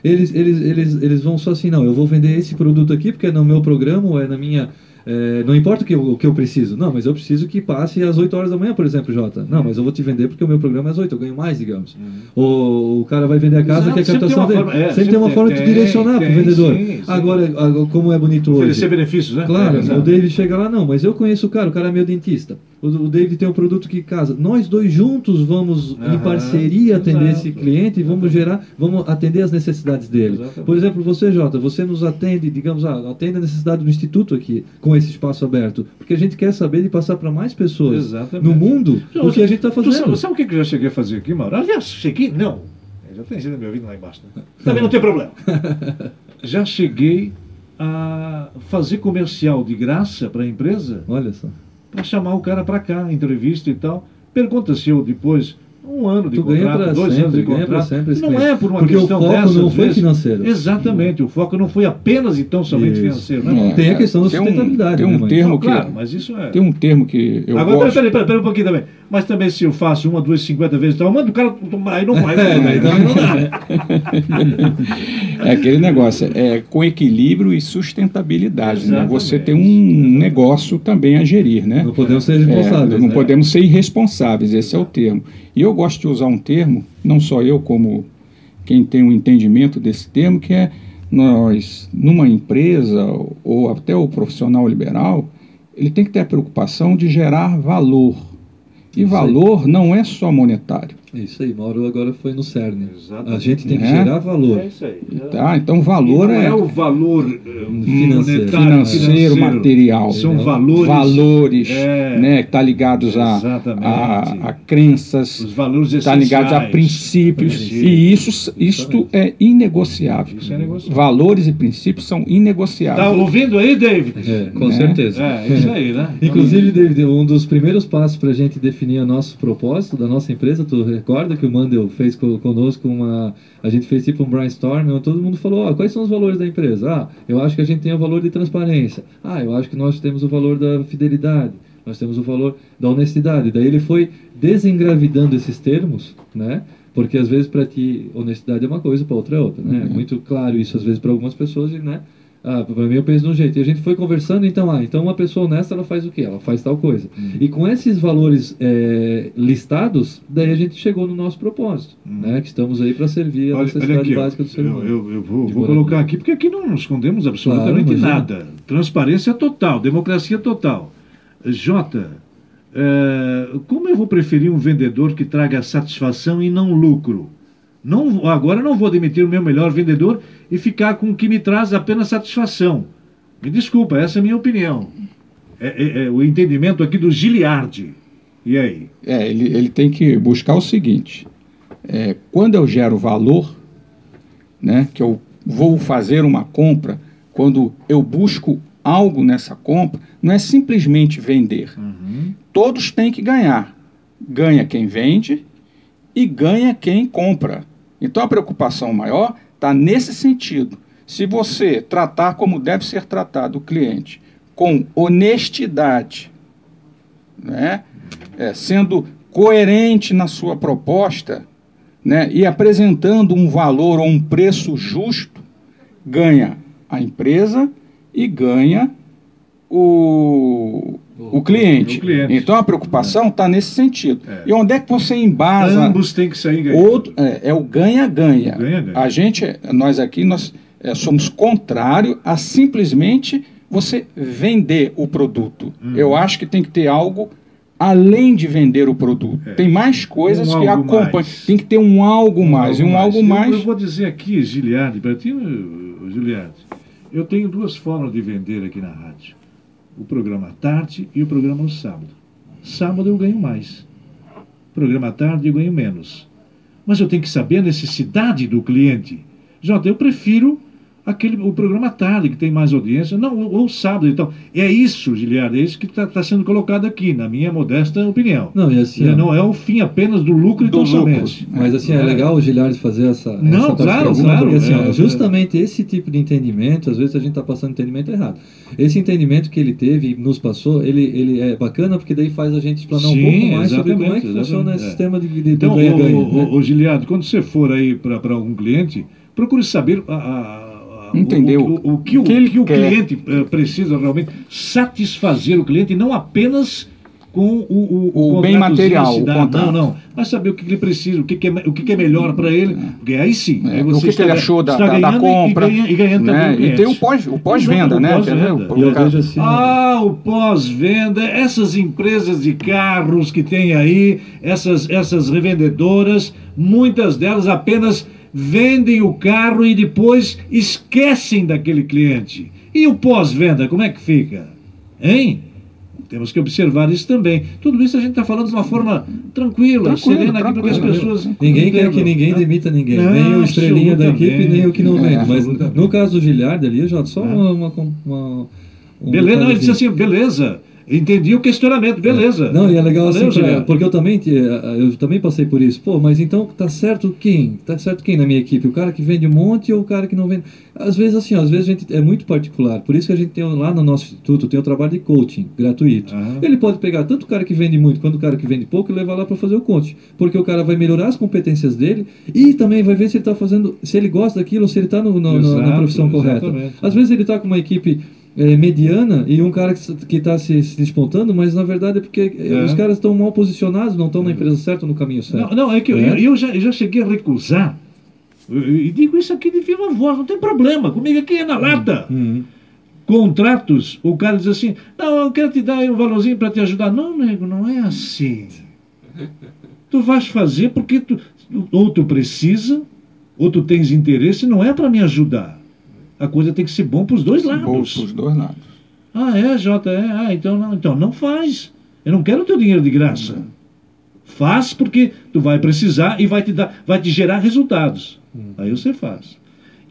eles, eles, eles, eles vão só assim, não, eu vou vender esse produto aqui porque é no meu programa ou é na minha é, não importa o que, eu, o que eu preciso. Não, mas eu preciso que passe às 8 horas da manhã, por exemplo, Jota. Não, mas eu vou te vender porque o meu programa é às 8, eu ganho mais, digamos. Uhum. Ou o cara vai vender a casa que é a captação dele. Forma, é, sempre tem uma forma de direcionar para o vendedor. Sim, sim. Agora, como é bonito hoje. Oferecer benefícios, né? Claro, é, o David chega lá, não, mas eu conheço o cara, o cara é meu dentista. O, David tem um produto que casa. Nós dois juntos vamos, uhum. em parceria, atender Exato. esse cliente e vamos gerar, vamos atender as necessidades dele. Exatamente. Por exemplo, você, Jota, você nos atende, digamos, ah, atende a necessidade do Instituto aqui, com esse espaço aberto porque a gente quer saber de passar para mais pessoas Exatamente. no mundo o que a gente está fazendo. Sabe, sabe, o que eu já cheguei a fazer aqui, Mauro? Aliás, cheguei, não. Já tem gente me ouvindo lá embaixo. Né? Também não tem problema. já cheguei a fazer comercial de graça para a empresa. Olha só. Para chamar o cara para cá, entrevista e tal. Pergunta se eu depois um ano de tu contrato, dois sempre, anos de contrato. Sempre não é por uma Porque questão o foco dessa, não foi vezes. financeiro. Exatamente, o foco não foi apenas então somente isso. financeiro. Né? É, tem a questão da sustentabilidade. Tem um, né, termo não, que, claro, mas isso é... Tem um termo que eu Agora, gosto... peraí, peraí, peraí um pouquinho também. Mas também se eu faço uma, duas, cinquenta vezes, então, manda o cara, aí não vai. É, aí também não dá. Né? é aquele negócio, é com equilíbrio e sustentabilidade. Né? Você tem um negócio também a gerir, né? Não podemos ser irresponsáveis. É, não né? podemos ser irresponsáveis, esse é o termo. E eu gosto de usar um termo, não só eu, como quem tem um entendimento desse termo, que é nós, numa empresa ou até o profissional liberal, ele tem que ter a preocupação de gerar valor. E valor não é só monetário. Isso aí, Mauro agora foi no CERN. Exatamente. A gente tem que é? gerar valor. É isso aí. Tá, então valor é, é o valor eh, financeiro, financeiro, financeiro material. São é. valores, valores é, né, que tá ligados a, a, a, crenças, os valores está ligados a princípios e isso isto é inegociável. Isso é negociável. Valores e princípios são inegociáveis. Tá ouvindo aí, David? É, com né? certeza. É isso aí, né? Inclusive, David, um dos primeiros passos para a gente definir o nosso propósito da nossa empresa, tu recorda que o Mandel fez conosco uma. A gente fez tipo um brainstorm, onde todo mundo falou: oh, quais são os valores da empresa? Ah, eu acho que a gente tem o valor de transparência. Ah, eu acho que nós temos o valor da fidelidade. Nós temos o valor da honestidade. Daí ele foi desengravidando esses termos, né? Porque às vezes para ti honestidade é uma coisa, para outra é outra, né? É Uhum. muito claro isso às vezes para algumas pessoas e, né? Ah, para mim eu penso de um jeito. E a gente foi conversando, então, ah, então uma pessoa honesta ela faz o quê? Ela faz tal coisa. Uhum. E com esses valores é, listados, daí a gente chegou no nosso propósito, Uhum. né? Que estamos aí para servir a Olha, necessidade olha aqui, básica do ser eu, humano. eu, eu vou, De vou moradia. colocar aqui, porque aqui não escondemos absolutamente Claro, nada. Transparência total, democracia total. Jota, é, como eu vou preferir um vendedor que traga satisfação e não lucro? Não, agora eu não vou demitir o meu melhor vendedor e ficar com o que me traz apenas satisfação. Me desculpa, essa é a minha opinião. É, é- é o entendimento aqui do Giliardi. E aí? É, ele, ele tem que buscar o seguinte: é, quando eu gero valor, né, que eu vou fazer uma compra, quando eu busco algo nessa compra, não é simplesmente vender. Todos têm que ganhar. Ganha quem vende e ganha quem compra. Então a preocupação maior está nesse sentido. Se você tratar como deve ser tratado o cliente, com honestidade, né? É, sendo coerente na sua proposta né? e apresentando um valor ou um preço justo, ganha a empresa e ganha o, o, cliente. cliente. Então a preocupação está nesse sentido. É. E onde é que você embasa? Ambos têm que sair ganhando. Outro, é, é o ganha-ganha. A gente, nós aqui, nós é, somos contrário a simplesmente você vender o produto. Uhum. Eu acho que tem que ter algo além de vender o produto. É. Tem mais coisas Um que acompanham. mais. Tem que ter um algo mais. e um algo Eu- mais. Eu, vou dizer aqui, Giliardi, para ti, Giliardi, eu tenho duas formas de vender aqui na rádio. O programa à tarde e o programa no sábado. Sábado eu ganho mais. Programa à tarde eu ganho menos. Mas eu tenho que saber a necessidade do cliente. Jota, eu prefiro aquele, o programa à tarde, que tem mais audiência, não, ou, ou sábado e tal. É isso, Giliardi, é isso que está sendo colocado aqui, na minha modesta opinião. Não, e assim, ó, não é o fim apenas do lucro e Do tão somente. Mas assim, é legal o Gilhardi fazer essa, Não, essa claro, claro, porque assim, é, é. justamente esse tipo de entendimento, às vezes a gente está passando entendimento errado. Esse entendimento que ele teve e nos passou, ele, ele é bacana porque daí faz a gente explanar Sim, um pouco mais sobre como é que funciona esse exatamente, sistema de, de, Então, ganha-ganha. ô, né? ô, ô, Giliardo, quando você for aí para algum cliente, procure saber a- a- Entender o, o, o que o, que ele que o cliente eh, precisa realmente satisfazer o cliente, não apenas com o, o, O bem material, o. Não, não. Mas saber o que ele precisa, o que, que é, o que, que é melhor para ele, porque aí sim. É, aí o que, que está ele ga- achou da, da, da compra. E, ganha- e ganhando né? E tem o pós- o pós-venda, Exato, né? eu O cara- assim, Ah, o pós-venda, essas empresas de carros que tem aí, essas, essas revendedoras, muitas delas apenas vendem o carro e depois esquecem daquele cliente. E o pós-venda, como é que fica? Hein? Temos que observar isso também. Tudo isso a gente está falando de uma forma tranquila, Tranquilo, serena, aqui, porque as pessoas. Ninguém quer que ninguém né? demita ninguém, Não, nem o estrelinha da equipe, nem o que não É, vende. Mas absolutamente. no caso do Gilhardi ali, já só É. uma, uma, uma- um Beleza, não, ele disse assim, beleza. Entendi o questionamento, beleza. Não, e é legal Valeu, assim, pra- Juliano. porque eu também, te- eu também passei por isso. Pô, mas então tá certo quem? Tá certo quem na minha equipe? O cara que vende um monte ou o cara que não vende? Às vezes assim, ó, às vezes a gente é muito particular. Por isso que a gente tem lá no nosso instituto tem o trabalho de coaching gratuito. Aham. Ele pode pegar tanto o cara que vende muito quanto o cara que vende pouco e levar lá para fazer o coaching, porque o cara vai melhorar as competências dele e também vai ver se ele tá fazendo, se ele gosta daquilo, se ele tá no, no- na- na Exato, profissão correta. exatamente. Às vezes ele tá com uma equipe é, mediana e um cara que está se, se despontando, mas na verdade é porque é, É. os caras estão mal posicionados, não estão na empresa certa, no caminho certo. Não, não, é que eu, É. eu, já, eu já cheguei a recusar. E digo isso aqui de viva voz, não tem problema. Comigo aqui é na lata. Uhum. Contratos, o cara diz assim: Não, eu quero te dar um valorzinho para te ajudar. Não, nego, não é assim. Tu vais fazer porque tu, ou tu precisa, ou tu tens interesse, não é para me ajudar. A coisa tem que ser bom para os dois lados. Bom, pros dois lados. Ah, é, Jota, é. Ah, então não, então não faz. Eu não quero o teu dinheiro de graça. Faz porque tu vai precisar e vai te dar, vai te gerar resultados. Aí você faz.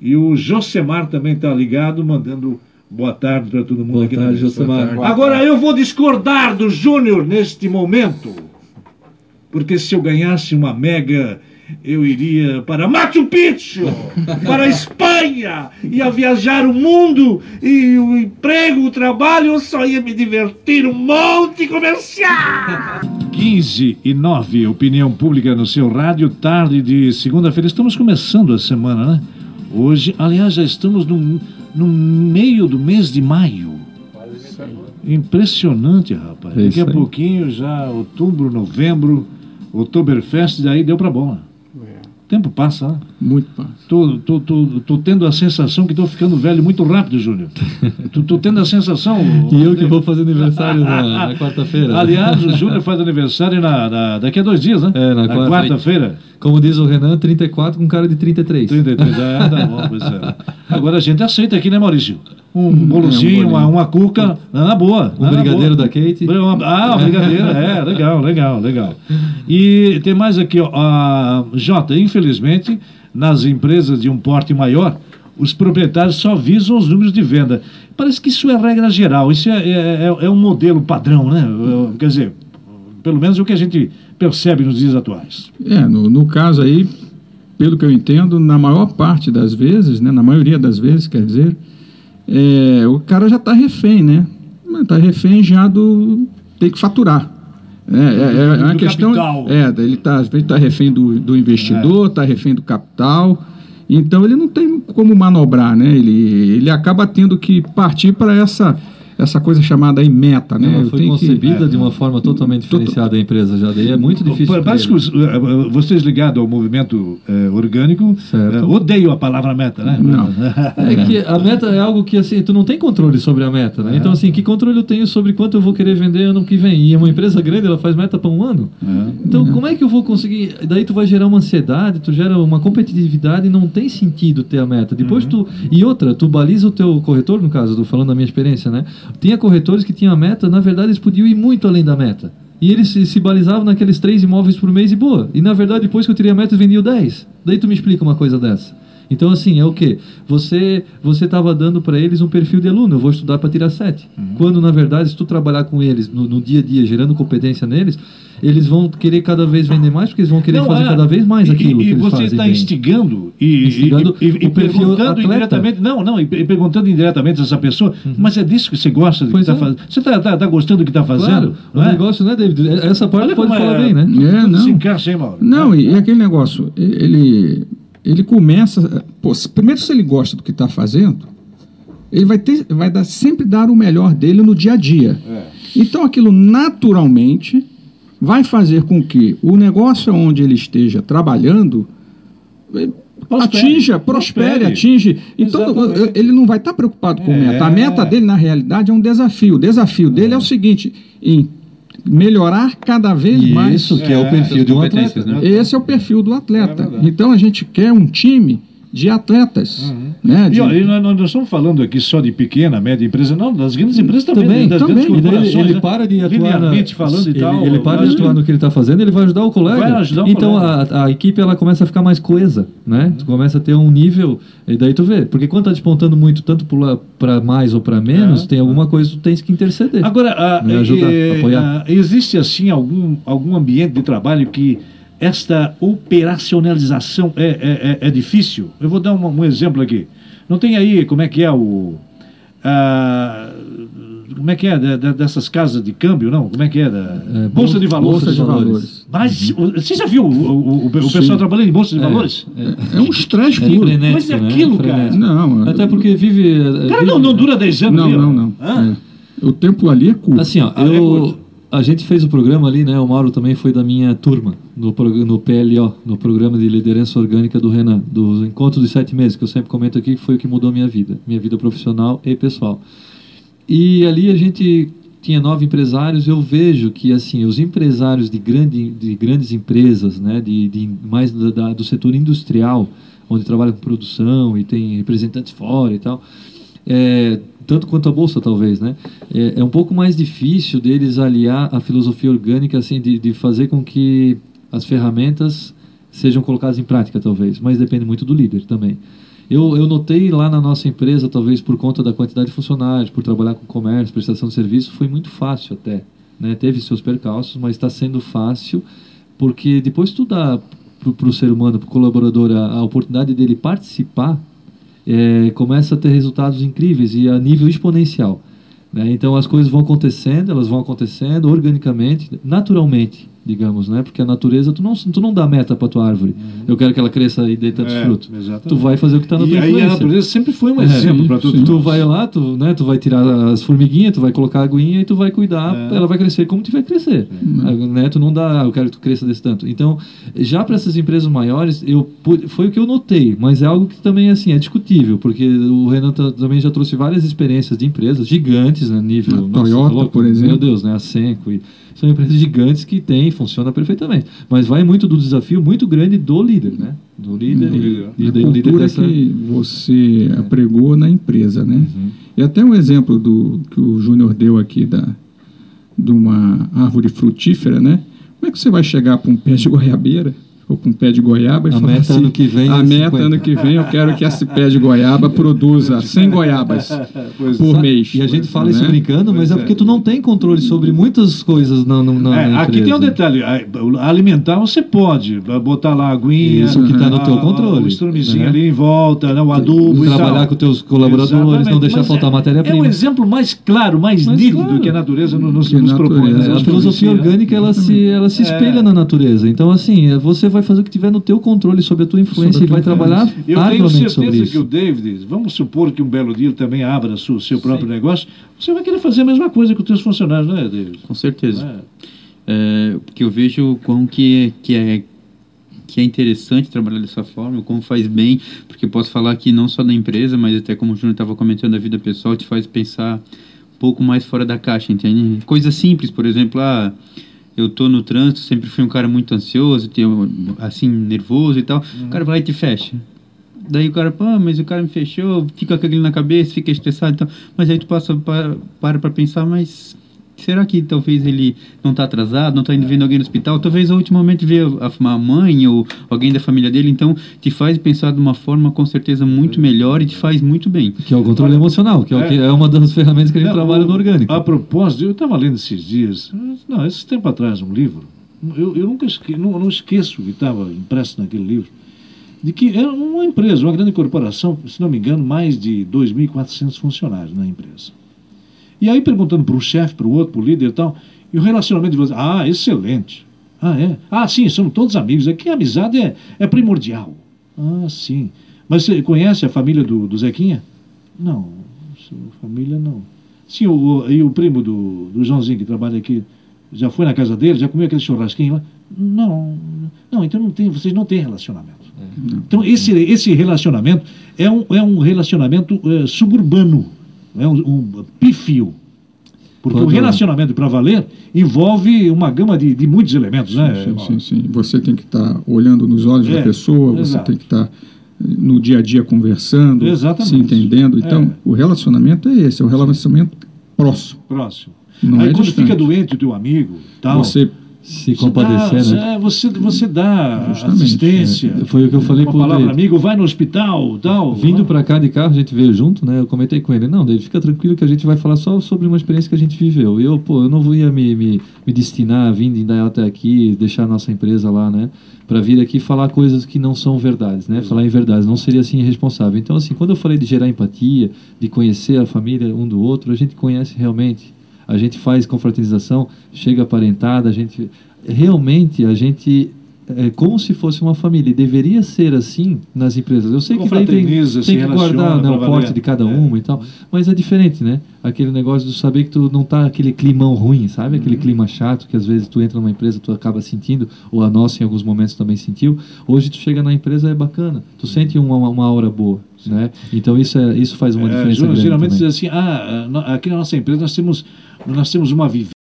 E o Josemar também está ligado, mandando boa tarde para todo mundo Boa aqui na tarde, mesa. Josemar. Boa Agora eu vou discordar do Júnior neste momento. Porque se eu ganhasse uma mega eu iria para Machu Picchu, para a Espanha, ia viajar o mundo e o emprego, o trabalho, eu só ia me divertir um monte comercial. 15 e 9, opinião pública no seu rádio, tarde de segunda-feira. Estamos começando a semana, né? Hoje, aliás, já estamos no, no meio do mês de maio. Impressionante, rapaz. É Daqui a pouquinho, já outubro, novembro, Oktoberfest, daí deu pra bola. O tempo passa, né? Muito fácil. Tô, tô, tô, tô tendo a sensação que tô ficando velho muito rápido, Júnior. tô, tô tendo a sensação. E eu que vou fazer aniversário na, na quarta-feira. Aliás, o Júnior faz aniversário na, na- daqui a dois dias, né? É, na quarta- quarta-feira. Como diz o Renan, 34 com cara de 33. 33, ah, tá bom, pois é. Agora a gente aceita aqui, né, Maurício? Um um bolozinho, bolinho. uma, uma cuca, na boa. O na brigadeiro boa. da Kate. Ah, o brigadeiro, é, legal, legal, legal. E tem mais aqui, ó, a Jota, infelizmente, nas empresas de um porte maior, os proprietários só visam os números de venda. Parece que isso é regra geral, isso é, é, é- é um modelo padrão, né? Quer dizer, pelo menos é o que a gente percebe nos dias atuais. É, no, no caso aí, pelo que eu entendo, na maior parte das vezes, né, na maioria das vezes, quer dizer, é, o cara já está refém, né? Está refém já do. tem que faturar. É, é, é uma Do questão. capital. É, ele está tá refém do, do investidor, está refém do capital. Então ele não tem como manobrar, né? Ele, ele acaba tendo que partir para essa, essa coisa chamada aí meta, né? Ela Eu foi tenho que- concebida de uma forma totalmente diferenciada a empresa já. Daí é muito difícil. Parece que os, vocês ligados ao movimento eh, orgânico eh, odeiam a palavra meta, né? Não. É que a meta é algo que assim, tu não tem controle sobre a meta, né? Então assim, que controle eu tenho sobre quanto eu vou querer vender ano que vem? E uma empresa grande, ela faz meta para um ano. Então, como é que eu vou conseguir? Daí tu vai gerar uma ansiedade, tu gera uma competitividade e não tem sentido ter a meta. Depois tu e outra, tu baliza o teu corretor, no caso, tô falando da minha experiência, né? Tinha corretores que tinham a meta, na verdade eles podiam ir muito além da meta. E eles se, se balizavam naqueles três imóveis por mês e boa. E na verdade, depois que eu tirei a meta, eu vendia o 10. Daí tu me explica uma coisa dessa. Então, assim, é o quê? Você você estava dando para eles um perfil de aluno, eu vou estudar para tirar 7. Uhum. Quando, na verdade, se tu trabalhar com eles no, no dia a dia, gerando competência neles, eles vão querer cada vez vender mais, porque eles vão querer Não, fazer é. cada vez mais E- aquilo e, que eles você fazem está instigando e, Instigando e, e, e o perfil perguntando atleta. indiretamente, não, não, e, e perguntando indiretamente a essa pessoa, mas é disso que você gosta do que Pois está é. fazendo? Você está gostando do que está fazendo? Claro, o não é? negócio, né, David? Essa parte Olha pode falar é- bem, né? É, não. se encaixa, hein, Mauro? Não, e, e aquele negócio, e- ele, ele começa. Pô, primeiro, se ele gosta do que está fazendo, ele vai, ter, vai dar, sempre dar o melhor dele no dia a dia. É. Então, aquilo naturalmente vai fazer com que o negócio onde ele esteja trabalhando eh, Prospere. atinja, prospere, Prospere. atinge. Então, Exatamente. ele não vai estar preocupado com É. meta. A meta dele, na realidade, é um desafio. O desafio dele é o seguinte: em melhorar cada vez mais. Isso que é, o É, perfil de um atleta. competências, né? Esse é o perfil do É atleta. verdade. então a gente quer um time de atletas. Né? E, De- ó, e nós não estamos falando aqui só de pequena, média empresa, não, das grandes empresas também, Também, das também. grandes E ele, ele né? para de atuar na, falando e ele, tal. ele para de atuar no que ele está fazendo, ele vai ajudar o colega. Ajudar o então colega. A, a equipe ela começa a ficar mais coesa, né? Tu começa a ter um nível e daí tu vê, porque quando tá despontando muito tanto para mais ou para menos, É. tem alguma coisa que tu tens que interceder. Agora, a- Me ajudar, eh, apoiar. a- existe assim algum, algum ambiente de trabalho que esta operacionalização é, é, é, é difícil? Eu vou dar um, um exemplo aqui. Não tem aí como é que é o. ah, como é que é de- de- dessas casas de câmbio, não? Como é que é? Da, É, bolsa de valores. Bolsa de valores. Mas você já viu o, o, o- o pessoal Sim. trabalhando em bolsa de valores? É um estresse É puro. Mas é né? aquilo, Frenético. Não, Até porque vive. eh, Cara, vive- não, não dura 10 anos. não, ó. não, não. Hã? É. O tempo ali é curto. Assim, ó, é eu, curto. A gente fez o programa ali, né? O Mauro também foi da minha turma, no, no PLO, no Programa de Liderança Orgânica do Renan, dos encontros de sete meses, que eu sempre comento aqui, que foi o que mudou minha vida, minha vida profissional e pessoal. E ali a gente tinha nove empresários, eu vejo que assim os empresários de, grande, de grandes empresas, né, de, de mais da- do setor industrial, onde trabalha com produção e tem representantes fora e tal, é, tanto quanto a bolsa talvez, né? É, é um pouco mais difícil deles aliar a filosofia orgânica, assim, de, de fazer com que as ferramentas sejam colocadas em prática, talvez. Mas depende muito do líder também. Eu, eu notei lá na nossa empresa, talvez por conta da quantidade de funcionários, por trabalhar com comércio, prestação de serviço, foi muito fácil até. Né? Teve seus percalços, mas está sendo fácil, porque depois tu dá para o ser humano, para o colaborador, a, a, oportunidade dele participar, é, começa a ter resultados incríveis e a nível exponencial. Né? Então as coisas vão acontecendo, elas vão acontecendo organicamente, naturalmente digamos, né? Porque a natureza, tu não, tu não dá meta para tua árvore. Uhum. Eu quero que ela cresça e dê tantos é, frutos. Exatamente. Tu vai fazer o que está na tua e influência. aí a natureza sempre foi um é, exemplo para tu. Tu vai lá, tu, né, tu vai tirar as formiguinhas, tu vai colocar a aguinha e tu vai cuidar, é. ela vai crescer como tiver que crescer. Uhum. Né? Tu não dá, eu quero que tu cresça desse tanto. Então, já para essas empresas maiores, eu foi o que eu notei, mas é algo que também assim é discutível, porque o Renan também já trouxe várias experiências de empresas gigantes, né, nível a nossa, Toyota, louco, por exemplo. Meu Deus, né, a Senco e são empresas gigantes que têm, funciona perfeitamente. Mas vai muito do desafio muito grande do líder, né? Do líder. Do líder. E, e, a líder dessa... que você é. apregou na empresa, né? Uhum. E até um exemplo do que o Júnior deu aqui da, de uma árvore frutífera, né? Como é que você vai chegar para um pé de goiabeira? Ou com pé de goiaba e a meta assim, ano que vem a é meta 50. ano que vem eu quero que esse pé de goiaba produza 100 goiabas por mês. E a gente fala né? isso brincando, mas é pois é porque tu não tem controle sobre muitas coisas na, na, é, Aqui tem um detalhe, alimentar você pode, botar lá a aguinha, isso que está no teu controle, o estrumezinho né? ali em volta, né, o adubo trabalhar com teus colaboradores, Exatamente. não deixar mas faltar é, matéria-prima. É um exemplo mais claro, mais, mais nítido claro. que a natureza nos, nos propõe. Né? A filosofia orgânica ela se, ela se espelha na natureza. Então assim, você vai fazer o que tiver no teu controle sobre a tua influência e vai trabalhar Eu tenho certeza que o David, vamos supor que um belo dia ele também abra o seu próprio Sim. negócio, você vai querer fazer a mesma coisa com os teus funcionários, não é, David? Com certeza. É. É, porque eu vejo quão que, que é que é interessante trabalhar dessa forma, como faz bem, porque posso falar aqui não só da empresa, mas até como o Júnior estava comentando, a vida pessoal te faz pensar um pouco mais fora da caixa, entende? Coisas simples, por exemplo, ah, eu tô no trânsito, sempre fui um cara muito ansioso, assim, nervoso e tal. Uhum. O cara vai e te fecha. Daí o cara, pô, mas o cara me fechou, fica com aquilo na cabeça, fica estressado e tal. Mas aí tu passa para para pra pensar, mas será que talvez ele não está atrasado, não está indo vendo alguém no hospital? Talvez ultimamente ver a, a mãe ou alguém da família dele, então te faz pensar de uma forma com certeza muito melhor e te faz muito bem. Que é o controle emocional, que é, é. Que é uma das ferramentas que a gente trabalha no orgânico. A propósito, eu estava lendo esses dias, não, esse tempo atrás, um livro, eu, eu nunca esque, não, não esqueço que estava impresso naquele livro, de que é uma empresa, uma grande corporação, se não me engano, mais de 2.400 funcionários na empresa. E aí perguntando para o chefe, para o outro, para o líder e tal, e o relacionamento de vocês, ah, excelente. Ah, é? Ah, sim, somos todos amigos. Aqui a amizade é, é primordial. Ah, sim. Mas você conhece a família do, do Zequinha? Não, família não. Sim, o, e o primo do, do Joãozinho que trabalha aqui, já foi na casa dele, já comeu aquele churrasquinho lá? Não, não, então não tem, vocês não têm relacionamento. É. Então esse, esse relacionamento é um, é um relacionamento é, suburbano é um, um pífio. Porque o relacionamento para valer envolve uma gama de, de muitos elementos, sim, né? Sim, sim, sim. Você tem que estar tá olhando nos olhos é, da pessoa, exato. você tem que estar tá no dia a dia conversando, Exatamente. se entendendo. Então, é. o relacionamento é esse, é o relacionamento próximo. Próximo. Não Aí é quando distante. fica doente o teu amigo, tal, você se compadecer, dá, né? Você, você dá Justamente, assistência. É. Foi o que eu falei para o palavra amigo, vai no hospital, tal. Vindo para cá de carro, a gente veio junto, né? Eu comentei com ele, não, David, fica tranquilo que a gente vai falar só sobre uma experiência que a gente viveu. E eu, pô, eu não ia me, me, me destinar a vir de até aqui, deixar a nossa empresa lá, né? Para vir aqui falar coisas que não são verdades, né? Falar em verdades, não seria assim irresponsável. Então, assim, quando eu falei de gerar empatia, de conhecer a família um do outro, a gente conhece realmente a gente faz confraternização, chega aparentada, a gente realmente a gente é como se fosse uma família. E deveria ser assim nas empresas. Eu sei que daí tem, tem que guardar né, o porte de cada é. uma e tal, mas é diferente, né? Aquele negócio de saber que tu não tá aquele climão ruim, sabe? Aquele uhum. clima chato que às vezes tu entra numa empresa tu acaba sentindo, ou a nossa em alguns momentos também sentiu. Hoje tu chega na empresa é bacana, tu uhum. sente uma, uma aura boa. Né? Então isso, é, isso faz uma é, diferença. Geralmente diz assim, ah, aqui na nossa empresa nós temos, nós temos uma vivência